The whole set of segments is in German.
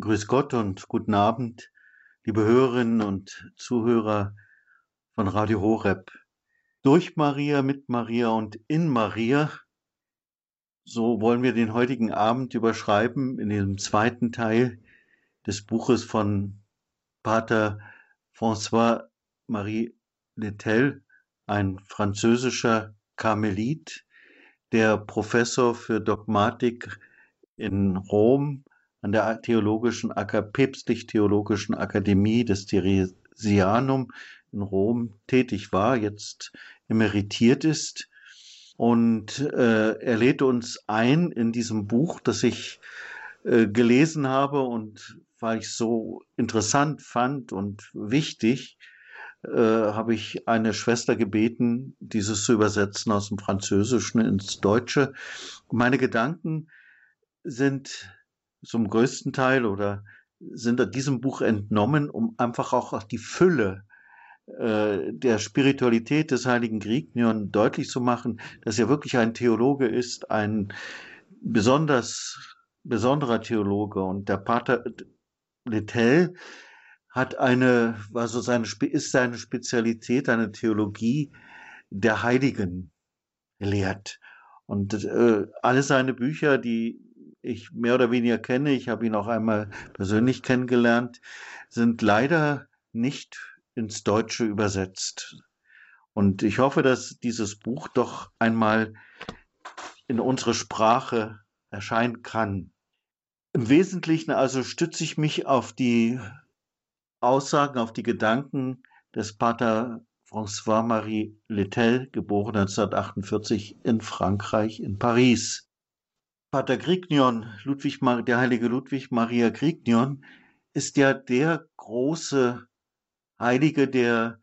Grüß Gott und guten Abend, liebe Hörerinnen und Zuhörer von Radio Horeb. Durch Maria, mit Maria und in Maria, so wollen wir den heutigen Abend überschreiben in dem zweiten Teil des Buches von Pater François Marie Letel, ein französischer Karmelit, der Professor für Dogmatik in Rom an der theologischen, päpstlich-theologischen Akademie des Theresianum in Rom tätig war, jetzt emeritiert ist. Und äh, er lädt uns ein in diesem Buch, das ich äh, gelesen habe und weil ich so interessant fand und wichtig, äh, habe ich eine Schwester gebeten, dieses zu übersetzen aus dem Französischen ins Deutsche. meine Gedanken sind zum größten Teil oder sind diesem Buch entnommen, um einfach auch die Fülle äh, der Spiritualität des heiligen Grignion deutlich zu machen, dass er wirklich ein Theologe ist, ein besonders besonderer Theologe und der Pater Letel hat eine, also seine, ist seine Spezialität, eine Theologie der Heiligen lehrt. Und äh, alle seine Bücher, die ich mehr oder weniger kenne, ich habe ihn auch einmal persönlich kennengelernt, sind leider nicht ins Deutsche übersetzt. Und ich hoffe, dass dieses Buch doch einmal in unsere Sprache erscheinen kann. Im Wesentlichen also stütze ich mich auf die Aussagen, auf die Gedanken des Pater François-Marie Letel, geboren 1948 in Frankreich, in Paris. Pater Grignion, Ludwig, der heilige Ludwig Maria Grignion, ist ja der große Heilige, der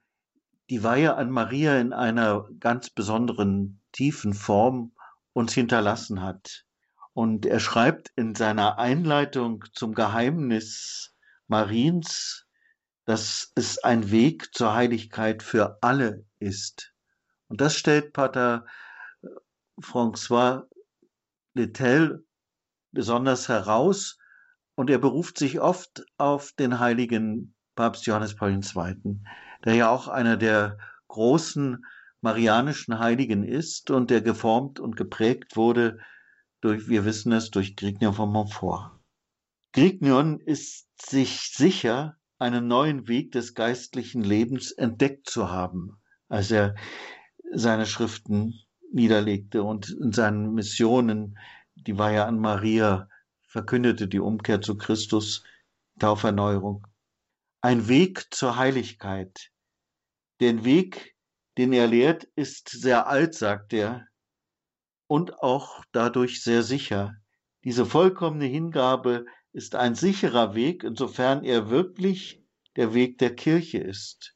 die Weihe an Maria in einer ganz besonderen tiefen Form uns hinterlassen hat. Und er schreibt in seiner Einleitung zum Geheimnis Mariens, dass es ein Weg zur Heiligkeit für alle ist. Und das stellt Pater François Letel besonders heraus und er beruft sich oft auf den heiligen Papst Johannes Paul II., der ja auch einer der großen marianischen Heiligen ist und der geformt und geprägt wurde durch, wir wissen es, durch Grignion von Montfort. Grignion ist sich sicher, einen neuen Weg des geistlichen Lebens entdeckt zu haben, als er seine Schriften niederlegte und in seinen Missionen, die war ja an Maria, verkündete die Umkehr zu Christus, Tauferneuerung. Ein Weg zur Heiligkeit. Den Weg, den er lehrt, ist sehr alt, sagt er, und auch dadurch sehr sicher. Diese vollkommene Hingabe ist ein sicherer Weg, insofern er wirklich der Weg der Kirche ist.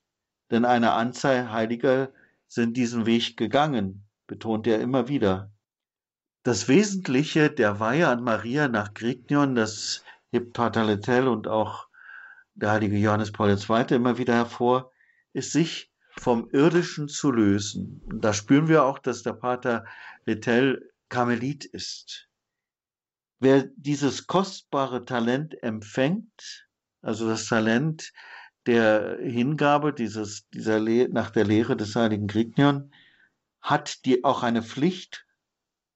Denn eine Anzahl Heiliger sind diesen Weg gegangen betont er immer wieder. Das Wesentliche der Weihe an Maria nach Grignion, das hebt Pater Lettel und auch der heilige Johannes Paul II. immer wieder hervor, ist sich vom Irdischen zu lösen. Und da spüren wir auch, dass der Pater Lettel Karmelit ist. Wer dieses kostbare Talent empfängt, also das Talent der Hingabe dieses, dieser Le nach der Lehre des heiligen Grignion, hat die auch eine Pflicht,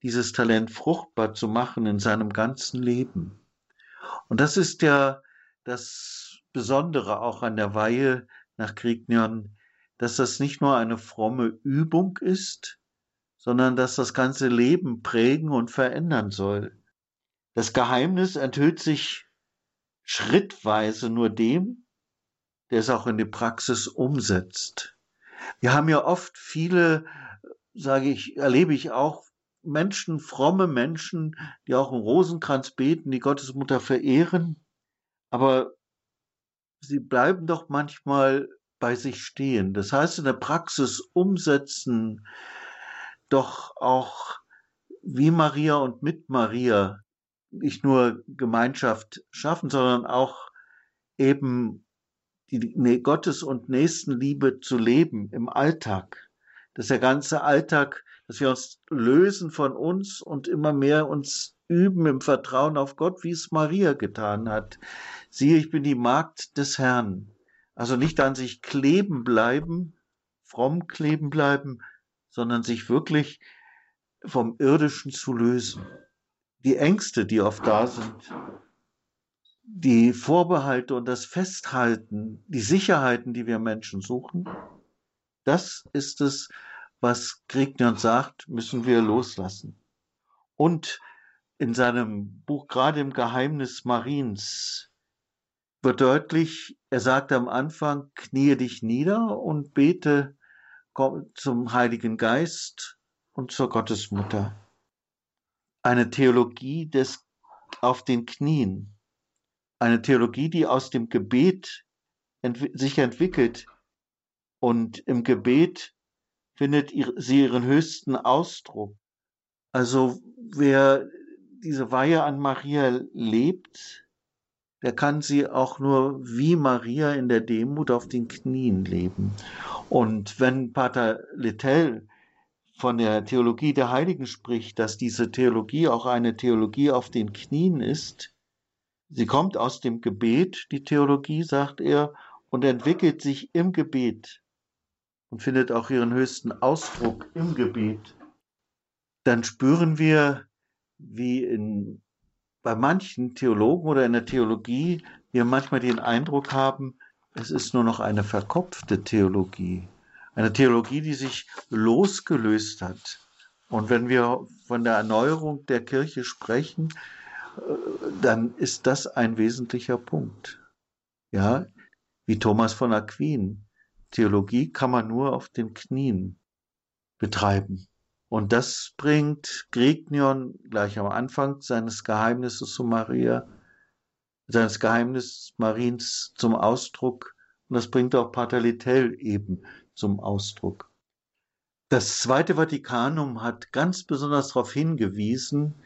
dieses Talent fruchtbar zu machen in seinem ganzen Leben. Und das ist ja das Besondere auch an der Weihe nach Kriegnion, dass das nicht nur eine fromme Übung ist, sondern dass das ganze Leben prägen und verändern soll. Das Geheimnis enthüllt sich schrittweise nur dem, der es auch in die Praxis umsetzt. Wir haben ja oft viele sage ich, erlebe ich auch Menschen, fromme Menschen, die auch im Rosenkranz beten, die Gottesmutter verehren, aber sie bleiben doch manchmal bei sich stehen. Das heißt, in der Praxis umsetzen, doch auch wie Maria und mit Maria nicht nur Gemeinschaft schaffen, sondern auch eben die Gottes- und Nächstenliebe zu leben im Alltag dass der ganze Alltag, dass wir uns lösen von uns und immer mehr uns üben im Vertrauen auf Gott, wie es Maria getan hat. Siehe, ich bin die Magd des Herrn. Also nicht an sich kleben bleiben, fromm kleben bleiben, sondern sich wirklich vom Irdischen zu lösen. Die Ängste, die oft da sind, die Vorbehalte und das Festhalten, die Sicherheiten, die wir Menschen suchen, das ist es, was Grignion sagt, müssen wir loslassen. Und in seinem Buch, gerade im Geheimnis Mariens, wird deutlich, er sagt am Anfang, kniee dich nieder und bete zum Heiligen Geist und zur Gottesmutter. Eine Theologie des auf den Knien. Eine Theologie, die aus dem Gebet ent sich entwickelt und im Gebet findet sie ihren höchsten Ausdruck. Also wer diese Weihe an Maria lebt, der kann sie auch nur wie Maria in der Demut auf den Knien leben. Und wenn Pater Littell von der Theologie der Heiligen spricht, dass diese Theologie auch eine Theologie auf den Knien ist, sie kommt aus dem Gebet, die Theologie, sagt er, und entwickelt sich im Gebet und findet auch ihren höchsten Ausdruck im Gebet, dann spüren wir, wie in, bei manchen Theologen oder in der Theologie wir manchmal den Eindruck haben, es ist nur noch eine verkopfte Theologie. Eine Theologie, die sich losgelöst hat. Und wenn wir von der Erneuerung der Kirche sprechen, äh, dann ist das ein wesentlicher Punkt. Ja, wie Thomas von Aquin. Theologie kann man nur auf den Knien betreiben. Und das bringt Grignion gleich am Anfang seines Geheimnisses zu Maria, seines Geheimnisses Mariens zum Ausdruck. Und das bringt auch Pater Littell eben zum Ausdruck. Das Zweite Vatikanum hat ganz besonders darauf hingewiesen,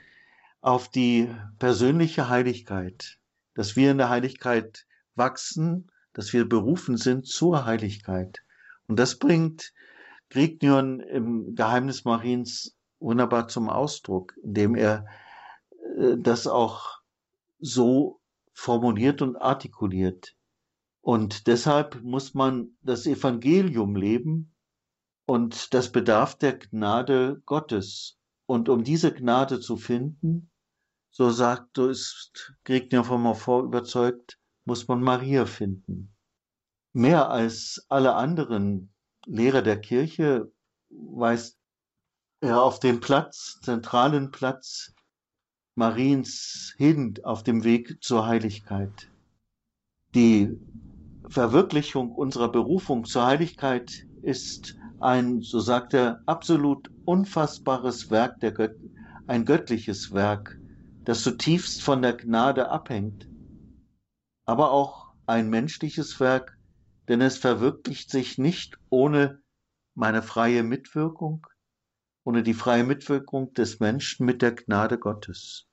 auf die persönliche Heiligkeit, dass wir in der Heiligkeit wachsen, dass wir berufen sind zur Heiligkeit. Und das bringt Grignion im Geheimnis Mariens wunderbar zum Ausdruck, indem er äh, das auch so formuliert und artikuliert. Und deshalb muss man das Evangelium leben und das bedarf der Gnade Gottes. Und um diese Gnade zu finden, so sagt, so ist Grignion von Montfort überzeugt, muss man Maria finden. Mehr als alle anderen Lehrer der Kirche weist er auf den Platz, zentralen Platz Mariens hin auf dem Weg zur Heiligkeit. Die Verwirklichung unserer Berufung zur Heiligkeit ist ein, so sagt er, absolut unfassbares Werk der Gött ein göttliches Werk, das zutiefst von der Gnade abhängt, aber auch ein menschliches Werk, denn es verwirklicht sich nicht ohne meine freie Mitwirkung, ohne die freie Mitwirkung des Menschen mit der Gnade Gottes.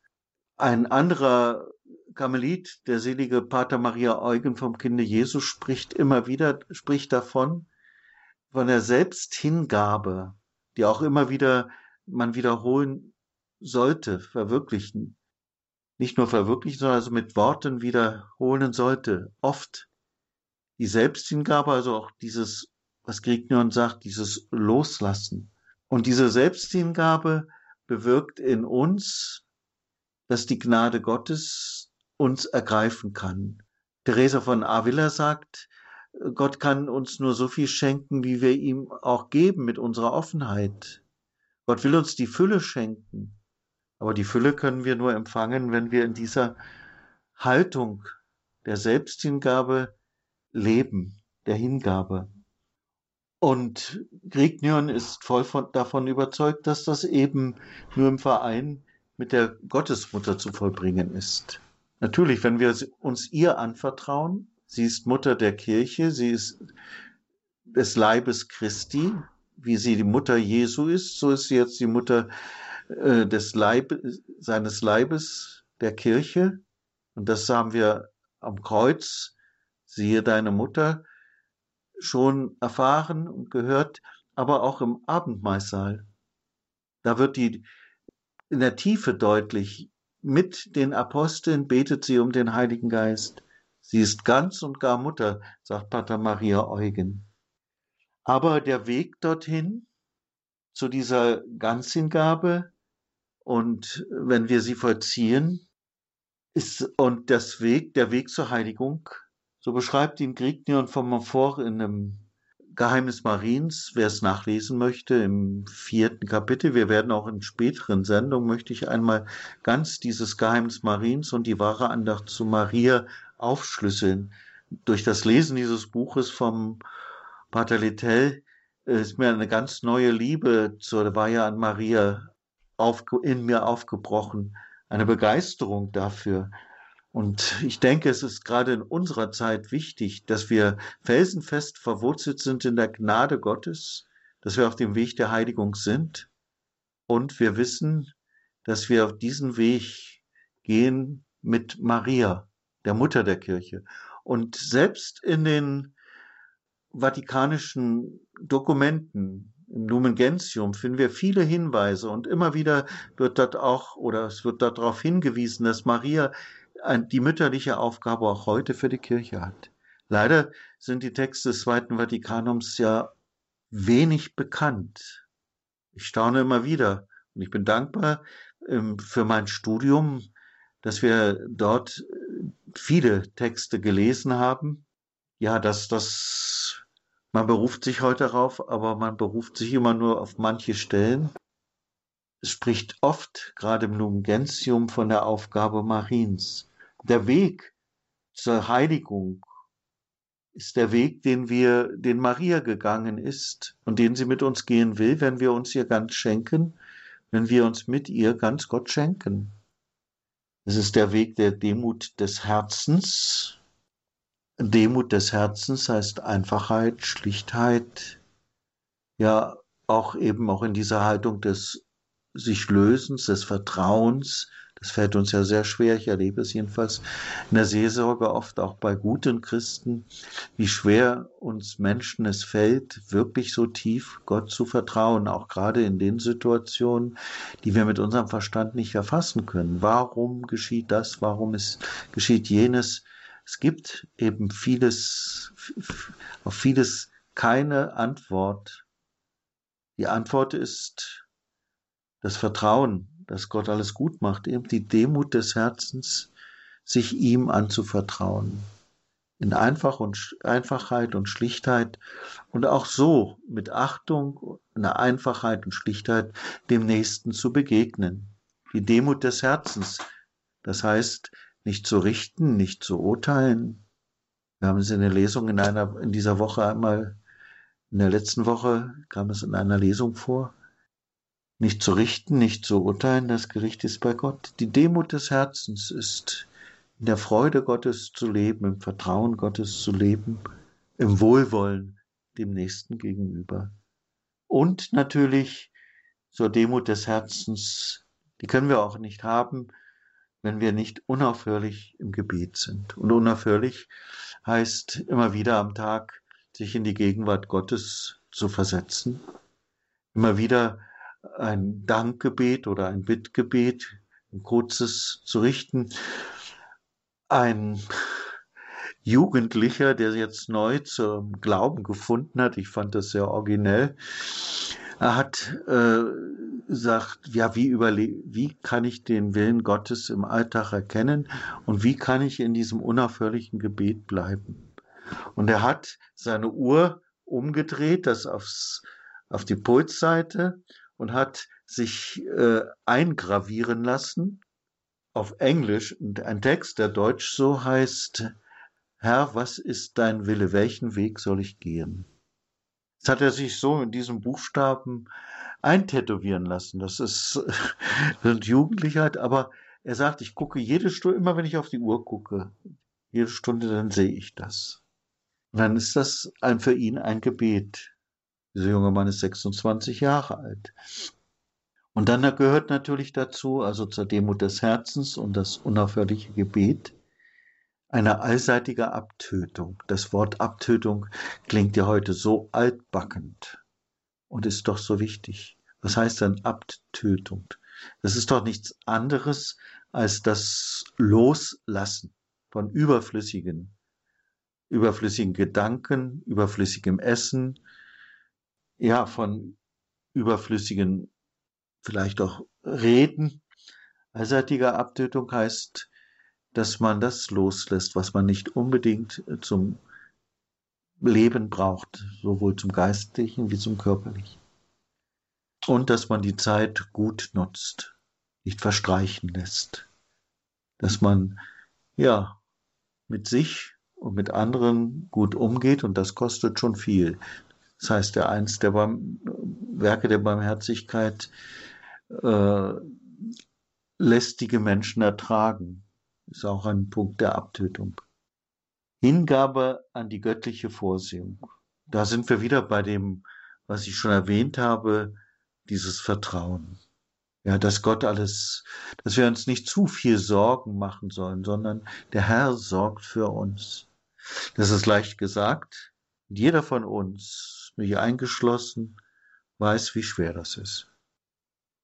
Ein anderer Karmelit, der selige Pater Maria Eugen vom Kinde Jesu, spricht immer wieder, spricht davon, von der Selbsthingabe, die auch immer wieder man wiederholen sollte, verwirklichen. Nicht nur verwirklichen, sondern also mit Worten wiederholen sollte, oft die Selbsthingabe, also auch dieses, was Grignion sagt, dieses Loslassen. Und diese Selbsthingabe bewirkt in uns, dass die Gnade Gottes uns ergreifen kann. Teresa von Avila sagt, Gott kann uns nur so viel schenken, wie wir ihm auch geben mit unserer Offenheit. Gott will uns die Fülle schenken. Aber die Fülle können wir nur empfangen, wenn wir in dieser Haltung der Selbsthingabe Leben der Hingabe. Und Grignion ist voll von, davon überzeugt, dass das eben nur im Verein mit der Gottesmutter zu vollbringen ist. Natürlich, wenn wir uns ihr anvertrauen, sie ist Mutter der Kirche, sie ist des Leibes Christi, wie sie die Mutter Jesu ist, so ist sie jetzt die Mutter äh, des Leibes, seines Leibes, der Kirche. Und das haben wir am Kreuz siehe deine Mutter, schon erfahren und gehört, aber auch im Abendmahlsaal. Da wird die in der Tiefe deutlich, mit den Aposteln betet sie um den Heiligen Geist. Sie ist ganz und gar Mutter, sagt Pater Maria Eugen. Aber der Weg dorthin, zu dieser Ganzhingabe, und wenn wir sie vollziehen, ist, und das Weg, der Weg zur Heiligung, so beschreibt ihn Grignion von Montfort in einem Geheimnis Mariens, wer es nachlesen möchte, im vierten Kapitel. Wir werden auch in späteren Sendungen, möchte ich einmal ganz dieses Geheimnis Mariens und die wahre Andacht zu Maria aufschlüsseln. Durch das Lesen dieses Buches vom Pater Littell ist mir eine ganz neue Liebe zur Weihe an Maria in mir aufgebrochen, eine Begeisterung dafür, und ich denke, es ist gerade in unserer Zeit wichtig, dass wir felsenfest verwurzelt sind in der Gnade Gottes, dass wir auf dem Weg der Heiligung sind. Und wir wissen, dass wir auf diesen Weg gehen mit Maria, der Mutter der Kirche. Und selbst in den vatikanischen Dokumenten, im Lumen Gentium finden wir viele Hinweise und immer wieder wird dort auch oder es wird darauf hingewiesen, dass Maria die mütterliche Aufgabe auch heute für die Kirche hat. Leider sind die Texte des Zweiten Vatikanums ja wenig bekannt. Ich staune immer wieder und ich bin dankbar ähm, für mein Studium, dass wir dort äh, viele Texte gelesen haben. Ja, dass das, man beruft sich heute darauf, aber man beruft sich immer nur auf manche Stellen. Es spricht oft, gerade im Lumen Gentium, von der Aufgabe Mariens der Weg zur Heiligung ist der Weg, den wir, den Maria gegangen ist und den sie mit uns gehen will, wenn wir uns ihr ganz schenken, wenn wir uns mit ihr ganz Gott schenken. Es ist der Weg der Demut des Herzens. Demut des Herzens heißt Einfachheit, Schlichtheit, ja auch eben auch in dieser Haltung des sich Lösens, des Vertrauens, das fällt uns ja sehr schwer. Ich erlebe es jedenfalls in der Seelsorge oft auch bei guten Christen, wie schwer uns Menschen es fällt, wirklich so tief Gott zu vertrauen, auch gerade in den Situationen, die wir mit unserem Verstand nicht erfassen können. Warum geschieht das? Warum ist, geschieht jenes? Es gibt eben vieles, auf vieles keine Antwort. Die Antwort ist das Vertrauen dass Gott alles gut macht, eben die Demut des Herzens, sich ihm anzuvertrauen. In Einfach und, Einfachheit und Schlichtheit und auch so mit Achtung, einer Einfachheit und Schlichtheit dem Nächsten zu begegnen. Die Demut des Herzens, das heißt, nicht zu richten, nicht zu urteilen. Wir haben es in der Lesung in einer, in dieser Woche einmal, in der letzten Woche kam es in einer Lesung vor. Nicht zu richten, nicht zu urteilen, das Gericht ist bei Gott. Die Demut des Herzens ist in der Freude Gottes zu leben, im Vertrauen Gottes zu leben, im Wohlwollen dem Nächsten gegenüber. Und natürlich zur Demut des Herzens, die können wir auch nicht haben, wenn wir nicht unaufhörlich im Gebet sind. Und unaufhörlich heißt immer wieder am Tag sich in die Gegenwart Gottes zu versetzen, immer wieder ein Dankgebet oder ein Bittgebet, ein kurzes zu richten. Ein Jugendlicher, der jetzt neu zum Glauben gefunden hat, ich fand das sehr originell, er hat äh, gesagt, ja, wie, überle wie kann ich den Willen Gottes im Alltag erkennen und wie kann ich in diesem unaufhörlichen Gebet bleiben? Und er hat seine Uhr umgedreht, das aufs, auf die Pulsseite und hat sich äh, eingravieren lassen auf Englisch ein Text, der deutsch so heißt, Herr, was ist dein Wille? Welchen Weg soll ich gehen? Das hat er sich so in diesem Buchstaben eintätowieren lassen. Das ist, das Jugendlichkeit, aber er sagt, ich gucke jede Stunde, immer wenn ich auf die Uhr gucke, jede Stunde, dann sehe ich das. Dann ist das ein, für ihn ein Gebet. Dieser junge Mann ist 26 Jahre alt. Und dann gehört natürlich dazu, also zur Demut des Herzens und das unaufhörliche Gebet, eine allseitige Abtötung. Das Wort Abtötung klingt ja heute so altbackend und ist doch so wichtig. Was heißt denn Abtötung? Das ist doch nichts anderes als das Loslassen von überflüssigen, überflüssigen Gedanken, überflüssigem Essen, ja, von überflüssigen, vielleicht auch Reden. Allseitige Abtötung heißt, dass man das loslässt, was man nicht unbedingt zum Leben braucht, sowohl zum geistlichen wie zum körperlichen. Und dass man die Zeit gut nutzt, nicht verstreichen lässt. Dass man, ja, mit sich und mit anderen gut umgeht und das kostet schon viel. Das heißt, der eins der Barm Werke der Barmherzigkeit äh, lästige Menschen ertragen. Ist auch ein Punkt der Abtötung. Hingabe an die göttliche Vorsehung. Da sind wir wieder bei dem, was ich schon erwähnt habe, dieses Vertrauen. Ja, dass Gott alles, dass wir uns nicht zu viel Sorgen machen sollen, sondern der Herr sorgt für uns. Das ist leicht gesagt. Jeder von uns, mich eingeschlossen, weiß, wie schwer das ist.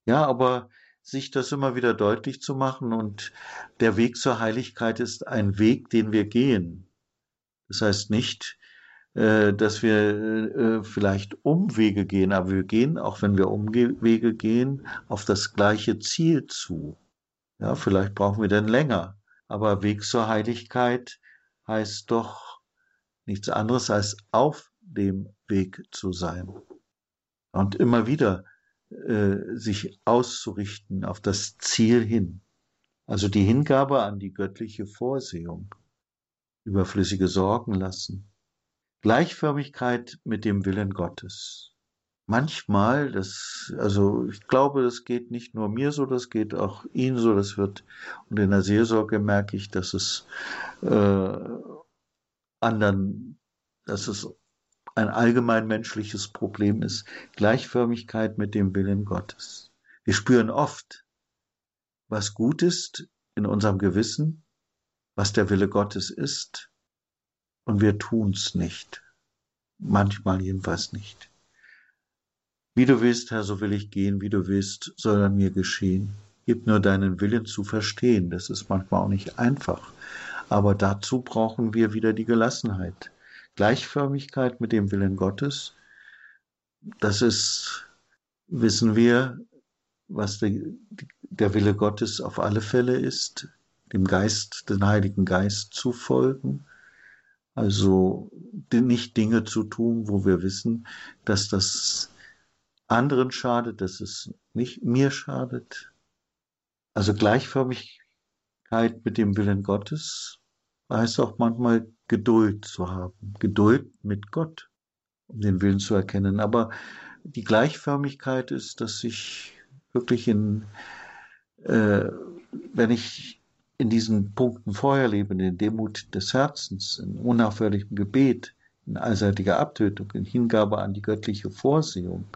Ja, aber sich das immer wieder deutlich zu machen und der Weg zur Heiligkeit ist ein Weg, den wir gehen. Das heißt nicht, äh, dass wir äh, vielleicht Umwege gehen, aber wir gehen, auch wenn wir Umwege gehen, auf das gleiche Ziel zu. Ja, vielleicht brauchen wir dann länger, aber Weg zur Heiligkeit heißt doch nichts anderes als auf dem Weg zu sein. Und immer wieder äh, sich auszurichten auf das Ziel hin. Also die Hingabe an die göttliche Vorsehung überflüssige Sorgen lassen. Gleichförmigkeit mit dem Willen Gottes. Manchmal, das, also ich glaube, das geht nicht nur mir so, das geht auch Ihnen so, das wird, und in der Seelsorge merke ich, dass es äh, anderen, dass es ein allgemein menschliches Problem ist, Gleichförmigkeit mit dem Willen Gottes. Wir spüren oft, was gut ist in unserem Gewissen was der Wille Gottes ist, und wir tun's nicht. Manchmal jedenfalls nicht. Wie du willst, Herr, so will ich gehen, wie du willst, soll an mir geschehen. Gib nur deinen Willen zu verstehen. Das ist manchmal auch nicht einfach. Aber dazu brauchen wir wieder die Gelassenheit. Gleichförmigkeit mit dem Willen Gottes. Das ist, wissen wir, was der, der Wille Gottes auf alle Fälle ist dem Geist, den Heiligen Geist zu folgen. Also nicht Dinge zu tun, wo wir wissen, dass das anderen schadet, dass es nicht mir schadet. Also Gleichförmigkeit mit dem Willen Gottes heißt auch manchmal Geduld zu haben. Geduld mit Gott, um den Willen zu erkennen. Aber die Gleichförmigkeit ist, dass ich wirklich in, äh, wenn ich in diesen Punkten vorher leben, in Demut des Herzens, in unaufhörlichem Gebet, in allseitiger Abtötung, in Hingabe an die göttliche Vorsehung,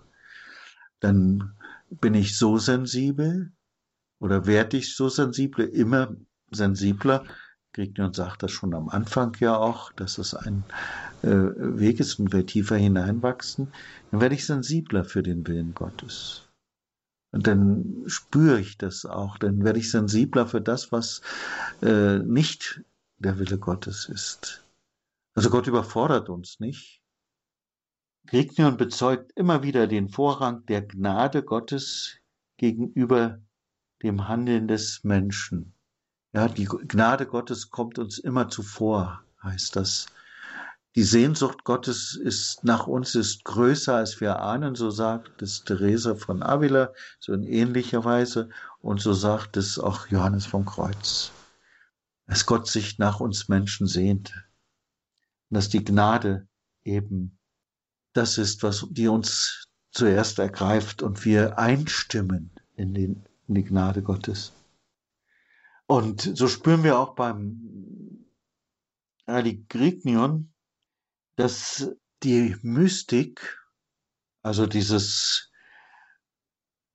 dann bin ich so sensibel oder werde ich so sensibel, immer sensibler. Grignion sagt das schon am Anfang ja auch, dass es ein äh, Weg ist und wir tiefer hineinwachsen, dann werde ich sensibler für den Willen Gottes. Und dann spüre ich das auch, dann werde ich sensibler für das, was äh, nicht der Wille Gottes ist. Also Gott überfordert uns nicht. Grignion bezeugt immer wieder den Vorrang der Gnade Gottes gegenüber dem Handeln des Menschen. Ja, die Gnade Gottes kommt uns immer zuvor, heißt das. Die Sehnsucht Gottes ist nach uns ist größer als wir ahnen, so sagt es Theresa von Avila, so in ähnlicher Weise, und so sagt es auch Johannes vom Kreuz. Dass Gott sich nach uns Menschen sehnt. Und dass die Gnade eben das ist, was die uns zuerst ergreift und wir einstimmen in, den, in die Gnade Gottes. Und so spüren wir auch beim Heiligen Grignion, dass die Mystik, also dieses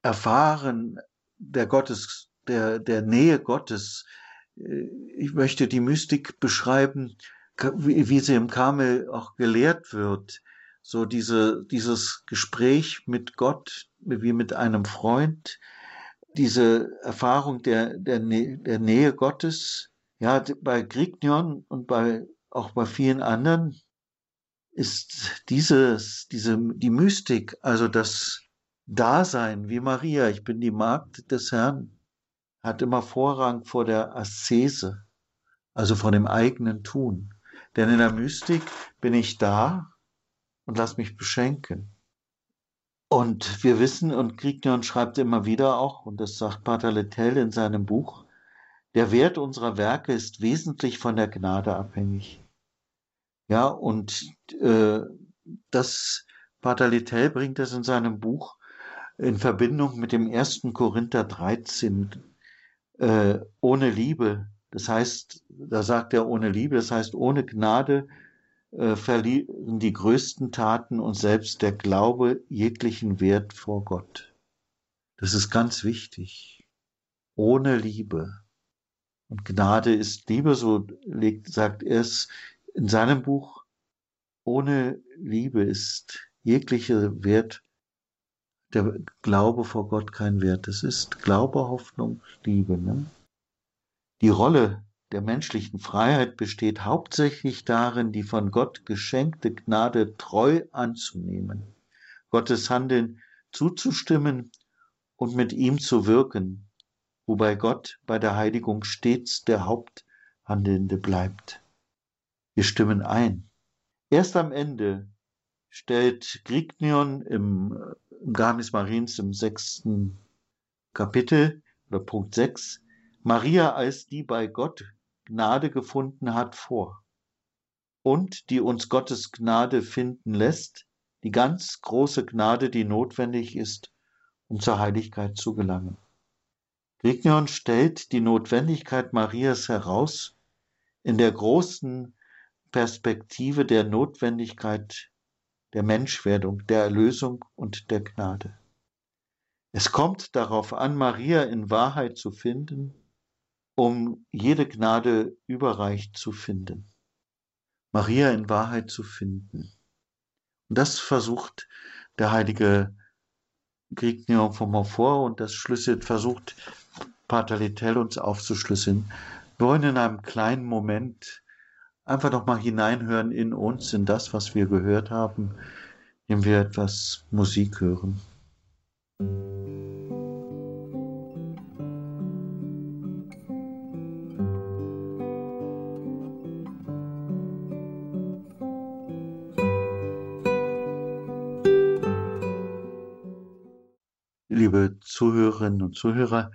Erfahren der Gottes, der, der Nähe Gottes, äh, ich möchte die Mystik beschreiben, wie, wie sie im Karmel auch gelehrt wird. So diese, dieses Gespräch mit Gott, wie mit einem Freund, diese Erfahrung der, der, der Nähe Gottes, ja, bei Grignion und bei, auch bei vielen anderen ist dieses, diese, die Mystik, also das Dasein wie Maria, ich bin die Magd des Herrn, hat immer Vorrang vor der Aszese, also vor dem eigenen Tun. Denn in der Mystik bin ich da und lass mich beschenken. Und wir wissen, und Grignion schreibt immer wieder auch, und das sagt Pater Lettel in seinem Buch, der Wert unserer Werke ist wesentlich von der Gnade abhängig. Ja, und äh, das Pater Lettel bringt das in seinem Buch in Verbindung mit dem ersten Korinther 13, äh, ohne Liebe. Das heißt, da sagt er ohne Liebe, das heißt ohne Gnade äh, verlieren die größten Taten und selbst der Glaube jeglichen Wert vor Gott. Das ist ganz wichtig. Ohne Liebe. Und Gnade ist Liebe, so legt, sagt er es in seinem Buch. Ohne Liebe ist jeglicher Wert, der Glaube vor Gott kein Wert. Es ist Glaube, Hoffnung, Liebe. Ne? Die Rolle der menschlichen Freiheit besteht hauptsächlich darin, die von Gott geschenkte Gnade treu anzunehmen, Gottes Handeln zuzustimmen und mit ihm zu wirken, wobei Gott bei der Heiligung stets der Haupthandelnde bleibt. Wir stimmen ein. Erst am Ende stellt Grignion im, im Geheimnis Mariens im sechsten Kapitel oder Punkt 6 Maria als die bei Gott Gnade gefunden hat, vor und die uns Gottes Gnade finden lässt, die ganz große Gnade, die notwendig ist, um zur Heiligkeit zu gelangen. Grignion stellt die Notwendigkeit Marias heraus in der großen Perspektive der Notwendigkeit der Menschwerdung, der Erlösung und der Gnade. Es kommt darauf an, Maria in Wahrheit zu finden, um jede Gnade überreich zu finden. Maria in Wahrheit zu finden. Und das versucht der heilige Grignion von Montfort und das schlüsselt, versucht Pater Littell uns aufzuschlüsseln. Wir wollen in einem kleinen Moment einfach noch mal hineinhören in uns, in das, was wir gehört haben, indem wir etwas Musik hören. Zuhörerinnen und Zuhörer,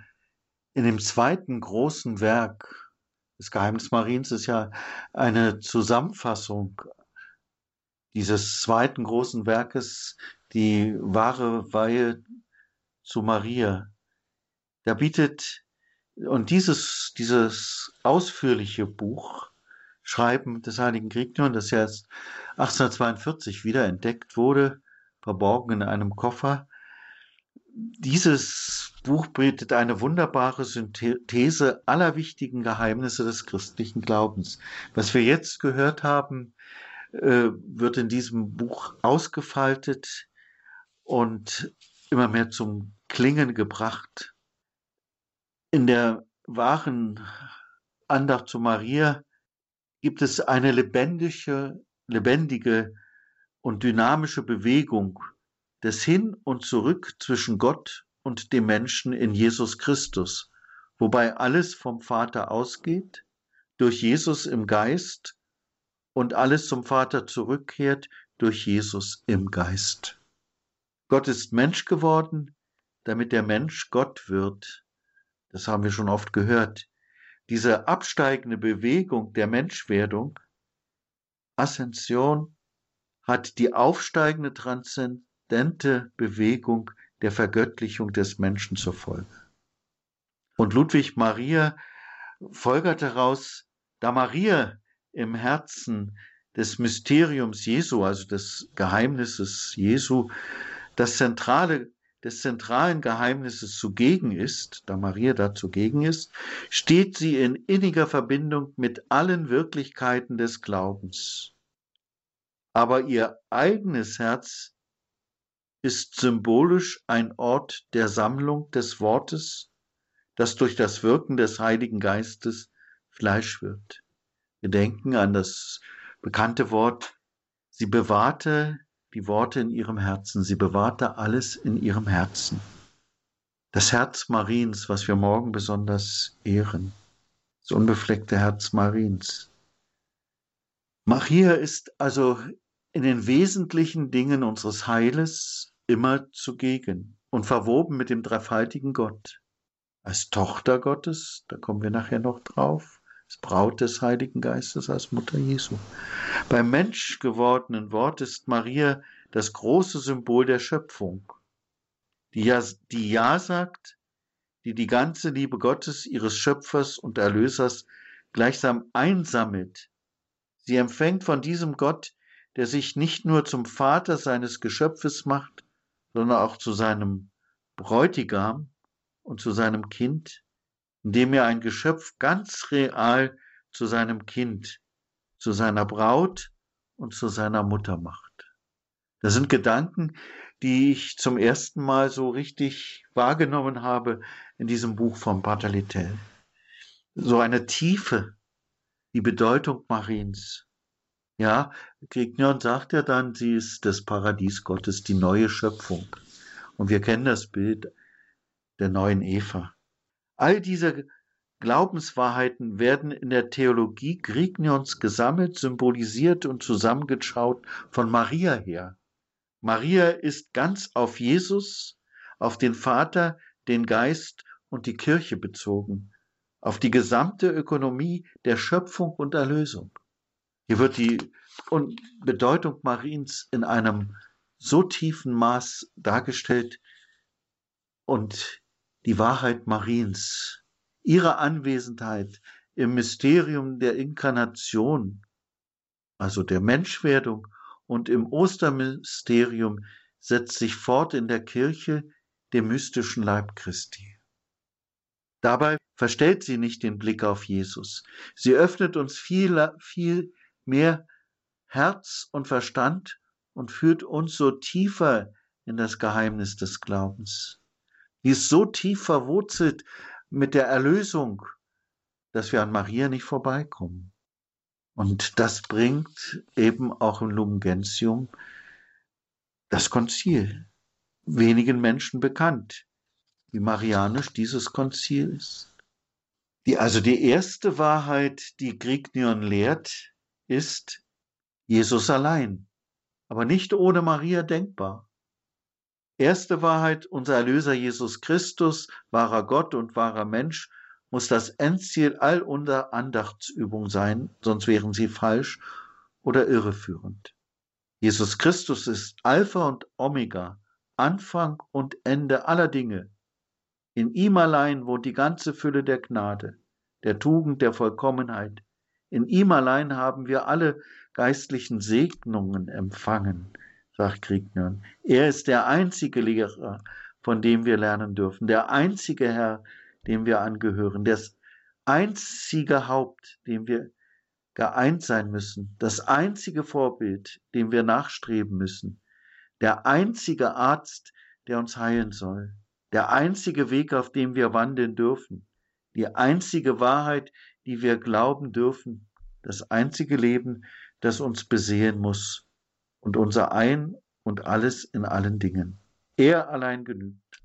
in dem zweiten großen Werk des Geheimnis Mariens ist ja eine Zusammenfassung dieses zweiten großen Werkes, die wahre Weihe zu Maria. Da bietet, und dieses, dieses ausführliche Buch, Schreiben des heiligen Grignion, das erst 1842 wieder entdeckt wurde, verborgen in einem Koffer, dieses Buch bietet eine wunderbare Synthese aller wichtigen Geheimnisse des christlichen Glaubens. Was wir jetzt gehört haben, äh, wird in diesem Buch ausgefaltet und immer mehr zum Klingen gebracht. In der wahren Andacht zu Maria gibt es eine lebendige, lebendige und dynamische Bewegung des Hin und Zurück zwischen Gott und dem Menschen in Jesus Christus, wobei alles vom Vater ausgeht, durch Jesus im Geist und alles zum Vater zurückkehrt durch Jesus im Geist. Gott ist Mensch geworden, damit der Mensch Gott wird. Das haben wir schon oft gehört. Diese absteigende Bewegung der Menschwerdung, Ascension, hat die aufsteigende Transzendenz konstante Bewegung der Vergöttlichung des Menschen zur Folge. Und Ludwig Maria folgert daraus, da Maria im Herzen des Mysteriums Jesu, also des Geheimnisses Jesu, das zentrale des zentralen Geheimnisses zugegen ist, da Maria da zugegen ist, steht sie in inniger Verbindung mit allen Wirklichkeiten des Glaubens. Aber ihr eigenes Herz ist symbolisch ein Ort der Sammlung des Wortes, das durch das Wirken des Heiligen Geistes Fleisch wird. Wir denken an das bekannte Wort, sie bewahrte die Worte in ihrem Herzen, sie bewahrte alles in ihrem Herzen. Das Herz Mariens, was wir morgen besonders ehren, das unbefleckte Herz Mariens. Maria ist also in den wesentlichen Dingen unseres Heiles immer zugegen und verwoben mit dem dreifaltigen Gott. Als Tochter Gottes, da kommen wir nachher noch drauf, als Braut des Heiligen Geistes, als Mutter Jesu. Beim menschgewordenen Wort ist Maria das große Symbol der Schöpfung, die ja, die ja sagt, die die ganze Liebe Gottes, ihres Schöpfers und Erlösers gleichsam einsammelt Sie empfängt von diesem Gott, der sich nicht nur zum Vater seines Geschöpfes macht, sondern auch zu seinem Bräutigam und zu seinem Kind, indem er ein Geschöpf ganz real zu seinem Kind, zu seiner Braut und zu seiner Mutter macht. Das sind Gedanken, die ich zum ersten Mal so richtig wahrgenommen habe in diesem Buch von Pater Littell. So eine Tiefe, die Bedeutung Mariens. Ja, Grignon sagt ja dann, sie ist das Paradies Gottes, die neue Schöpfung. Und wir kennen das Bild der neuen Eva. All diese Glaubenswahrheiten werden in der Theologie Grignons gesammelt, symbolisiert und zusammengeschaut von Maria her. Maria ist ganz auf Jesus, auf den Vater, den Geist und die Kirche bezogen auf die gesamte Ökonomie der Schöpfung und Erlösung. Hier wird die Bedeutung Mariens in einem so tiefen Maß dargestellt und die Wahrheit Mariens, ihre Anwesenheit im Mysterium der Inkarnation, also der Menschwerdung und im Ostermysterium setzt sich fort in der Kirche, dem mystischen Leib Christi. Dabei verstellt sie nicht den Blick auf Jesus. Sie öffnet uns viel, viel mehr Herz und Verstand und führt uns so tiefer in das Geheimnis des Glaubens. Die ist so tief verwurzelt mit der Erlösung, dass wir an Maria nicht vorbeikommen. Und das bringt eben auch im Lumen Gentium das Konzil, wenigen Menschen bekannt wie marianisch dieses Konzil ist. Die, also die erste Wahrheit, die Grignion lehrt, ist Jesus allein, aber nicht ohne Maria denkbar. Erste Wahrheit, unser Erlöser Jesus Christus, wahrer Gott und wahrer Mensch, muss das Endziel all unserer Andachtsübung sein, sonst wären sie falsch oder irreführend. Jesus Christus ist Alpha und Omega, Anfang und Ende aller Dinge. In ihm allein wohnt die ganze Fülle der Gnade, der Tugend, der Vollkommenheit. In ihm allein haben wir alle geistlichen Segnungen empfangen, sagt Kriegner. Er ist der einzige Lehrer, von dem wir lernen dürfen, der einzige Herr, dem wir angehören, das einzige Haupt, dem wir geeint sein müssen, das einzige Vorbild, dem wir nachstreben müssen, der einzige Arzt, der uns heilen soll. Der einzige Weg, auf dem wir wandeln dürfen, die einzige Wahrheit, die wir glauben dürfen, das einzige Leben, das uns besehen muss und unser Ein und alles in allen Dingen. Er allein genügt.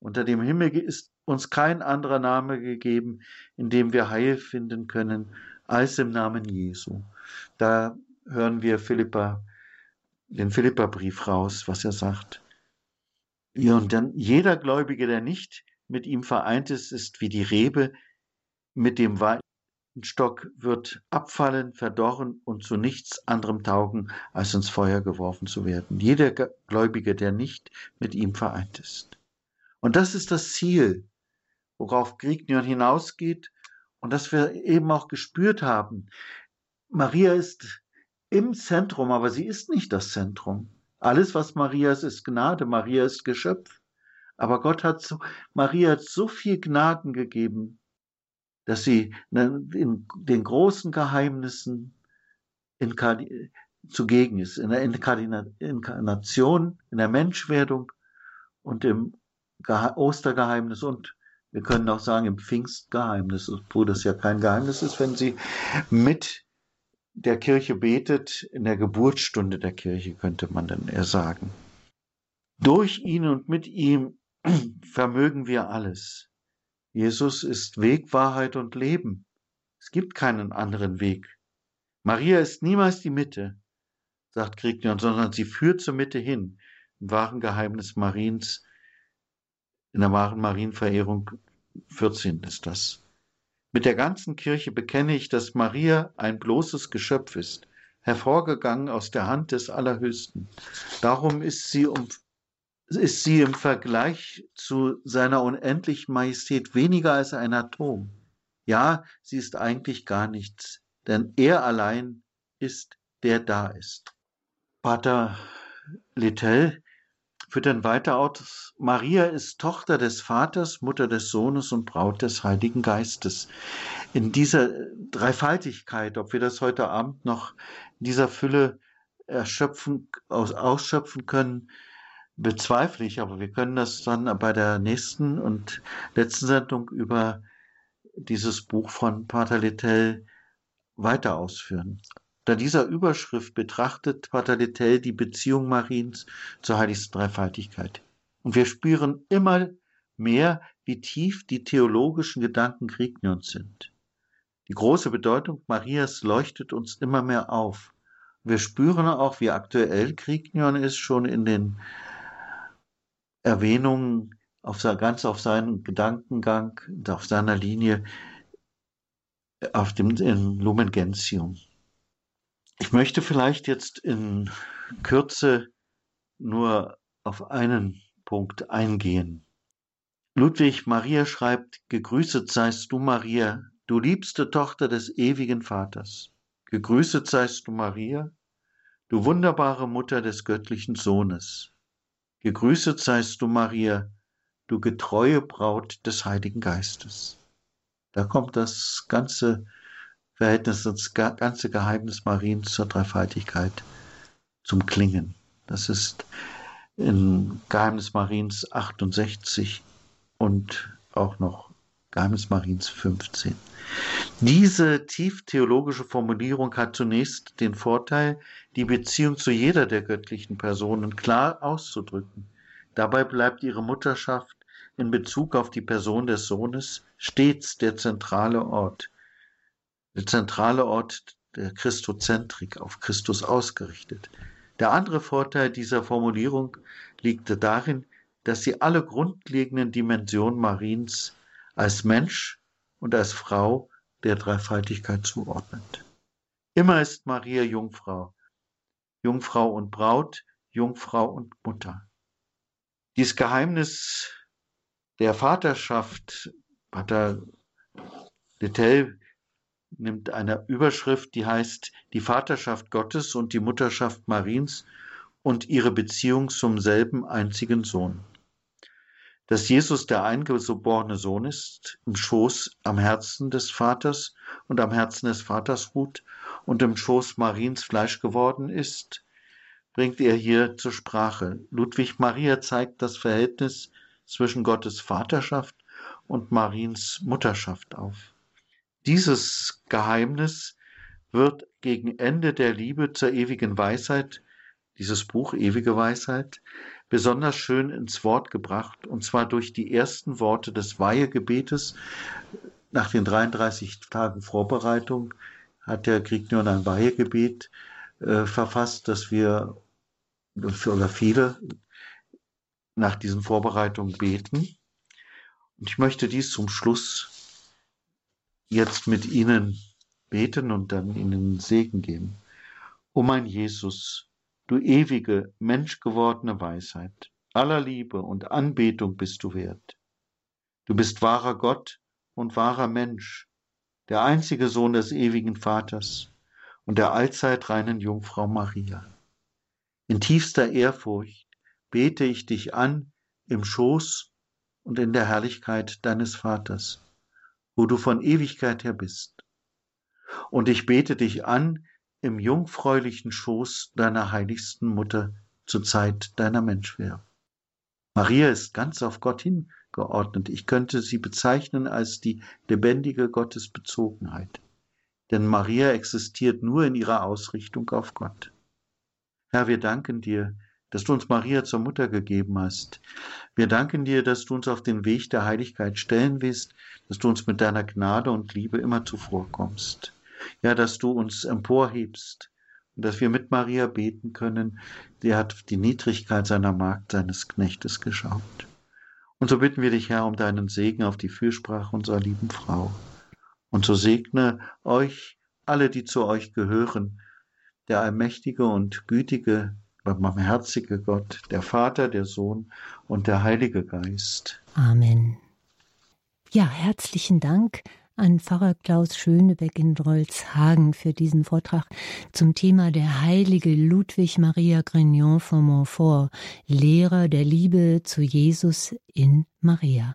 Unter dem Himmel ist uns kein anderer Name gegeben, in dem wir Heil finden können, als im Namen Jesu. Da hören wir Philippa, den Philippa-Brief raus, was er sagt. Ja, und dann jeder Gläubige, der nicht mit ihm vereint ist, ist wie die Rebe mit dem Weinstock, wird abfallen, verdorren und zu nichts anderem taugen, als ins Feuer geworfen zu werden. Jeder Gläubige, der nicht mit ihm vereint ist. Und das ist das Ziel, worauf Grignion hinausgeht und das wir eben auch gespürt haben. Maria ist im Zentrum, aber sie ist nicht das Zentrum. Alles, was Maria ist, ist Gnade. Maria ist Geschöpf. Aber Gott hat so, Maria hat so viel Gnaden gegeben, dass sie in den großen Geheimnissen zugegen ist, in der Inkarnation, in der Menschwerdung und im Ostergeheimnis und wir können auch sagen im Pfingstgeheimnis, obwohl das ja kein Geheimnis ist, wenn sie mit der Kirche betet, in der Geburtsstunde der Kirche könnte man dann eher sagen. Durch ihn und mit ihm vermögen wir alles. Jesus ist Weg, Wahrheit und Leben. Es gibt keinen anderen Weg. Maria ist niemals die Mitte, sagt Grignion, sondern sie führt zur Mitte hin. Im wahren Geheimnis Mariens, in der wahren Marienverehrung 14 ist das. Mit der ganzen Kirche bekenne ich, dass Maria ein bloßes Geschöpf ist, hervorgegangen aus der Hand des Allerhöchsten. Darum ist sie um ist sie im Vergleich zu seiner unendlichen Majestät weniger als ein Atom. Ja, sie ist eigentlich gar nichts, denn er allein ist, der da ist. Pater Littell führt dann weiter aus, Maria ist Tochter des Vaters, Mutter des Sohnes und Braut des Heiligen Geistes. In dieser Dreifaltigkeit, ob wir das heute Abend noch in dieser Fülle erschöpfen, aus, ausschöpfen können, bezweifle ich, aber wir können das dann bei der nächsten und letzten Sendung über dieses Buch von Pater Littell weiter ausführen. Da dieser Überschrift betrachtet Pater Littell die Beziehung Mariens zur heiligsten Dreifaltigkeit. Und wir spüren immer mehr, wie tief die theologischen Gedanken Grignions sind. Die große Bedeutung Marias leuchtet uns immer mehr auf. Wir spüren auch, wie aktuell Grignion ist, schon in den Erwähnungen auf, ganz auf seinen Gedankengang, auf seiner Linie, auf dem in Lumen Gentium. Ich möchte vielleicht jetzt in Kürze nur auf einen Punkt eingehen. Ludwig Maria schreibt, Gegrüßet seist du, Maria, du liebste Tochter des ewigen Vaters. Gegrüßet seist du, Maria, du wunderbare Mutter des göttlichen Sohnes. Gegrüßet seist du, Maria, du getreue Braut des Heiligen Geistes. Da kommt das ganze Verhältnis, das ganze Geheimnis Mariens zur Dreifaltigkeit zum Klingen. Das ist in Geheimnis Mariens 68 und auch noch Geheimnis Mariens 15. Diese tief theologische Formulierung hat zunächst den Vorteil, die Beziehung zu jeder der göttlichen Personen klar auszudrücken. Dabei bleibt ihre Mutterschaft in Bezug auf die Person des Sohnes stets der zentrale Ort. Der zentrale Ort der Christozentrik, auf Christus ausgerichtet. Der andere Vorteil dieser Formulierung liegt darin, dass sie alle grundlegenden Dimensionen Mariens als Mensch und als Frau der Dreifaltigkeit zuordnet. Immer ist Maria Jungfrau, Jungfrau und Braut, Jungfrau und Mutter. Dieses Geheimnis der Vaterschaft, Pater Littell nimmt eine Überschrift, die heißt die Vaterschaft Gottes und die Mutterschaft Mariens und ihre Beziehung zum selben einzigen Sohn dass Jesus der eingeborene Sohn ist, im Schoß am Herzen des Vaters und am Herzen des Vaters ruht und im Schoß Mariens Fleisch geworden ist, bringt er hier zur Sprache. Ludwig Maria zeigt das Verhältnis zwischen Gottes Vaterschaft und Mariens Mutterschaft auf. Dieses Geheimnis wird gegen Ende der Liebe zur ewigen Weisheit, dieses Buch Ewige Weisheit, besonders schön ins Wort gebracht, und zwar durch die ersten Worte des Weihegebetes. Nach den 33 Tagen Vorbereitung hat der Kriegnion ein Weihegebet äh, verfasst, dass wir oder viele nach diesen Vorbereitungen beten. Und ich möchte dies zum Schluss jetzt mit Ihnen beten und dann Ihnen Segen geben. O mein Jesus, du ewige, menschgewordene Weisheit, aller Liebe und Anbetung bist du wert. Du bist wahrer Gott und wahrer Mensch, der einzige Sohn des ewigen Vaters und der allzeit reinen Jungfrau Maria. In tiefster Ehrfurcht bete ich dich an im Schoß und in der Herrlichkeit deines Vaters, wo du von Ewigkeit her bist. Und ich bete dich an im jungfräulichen Schoß deiner heiligsten Mutter zur Zeit deiner Menschwerdung. Maria ist ganz auf Gott hingeordnet. Ich könnte sie bezeichnen als die lebendige Gottesbezogenheit. Denn Maria existiert nur in ihrer Ausrichtung auf Gott. Herr, wir danken dir, dass du uns Maria zur Mutter gegeben hast. Wir danken dir, dass du uns auf den Weg der Heiligkeit stellen willst, dass du uns mit deiner Gnade und Liebe immer zuvorkommst. Ja, dass du uns emporhebst und dass wir mit Maria beten können, die hat die Niedrigkeit seiner Magd, seines Knechtes geschaut. Und so bitten wir dich, Herr, um deinen Segen auf die Fürsprache unserer lieben Frau. Und so segne euch alle, die zu euch gehören, der allmächtige und gütige, barmherzige Gott, der Vater, der Sohn und der Heilige Geist. Amen. Ja, herzlichen Dank an Pfarrer Klaus Schönebeck in Drolshagen für diesen Vortrag zum Thema der heilige Ludwig Maria Grignon von Montfort, Lehrer der Liebe zu Jesus in Maria.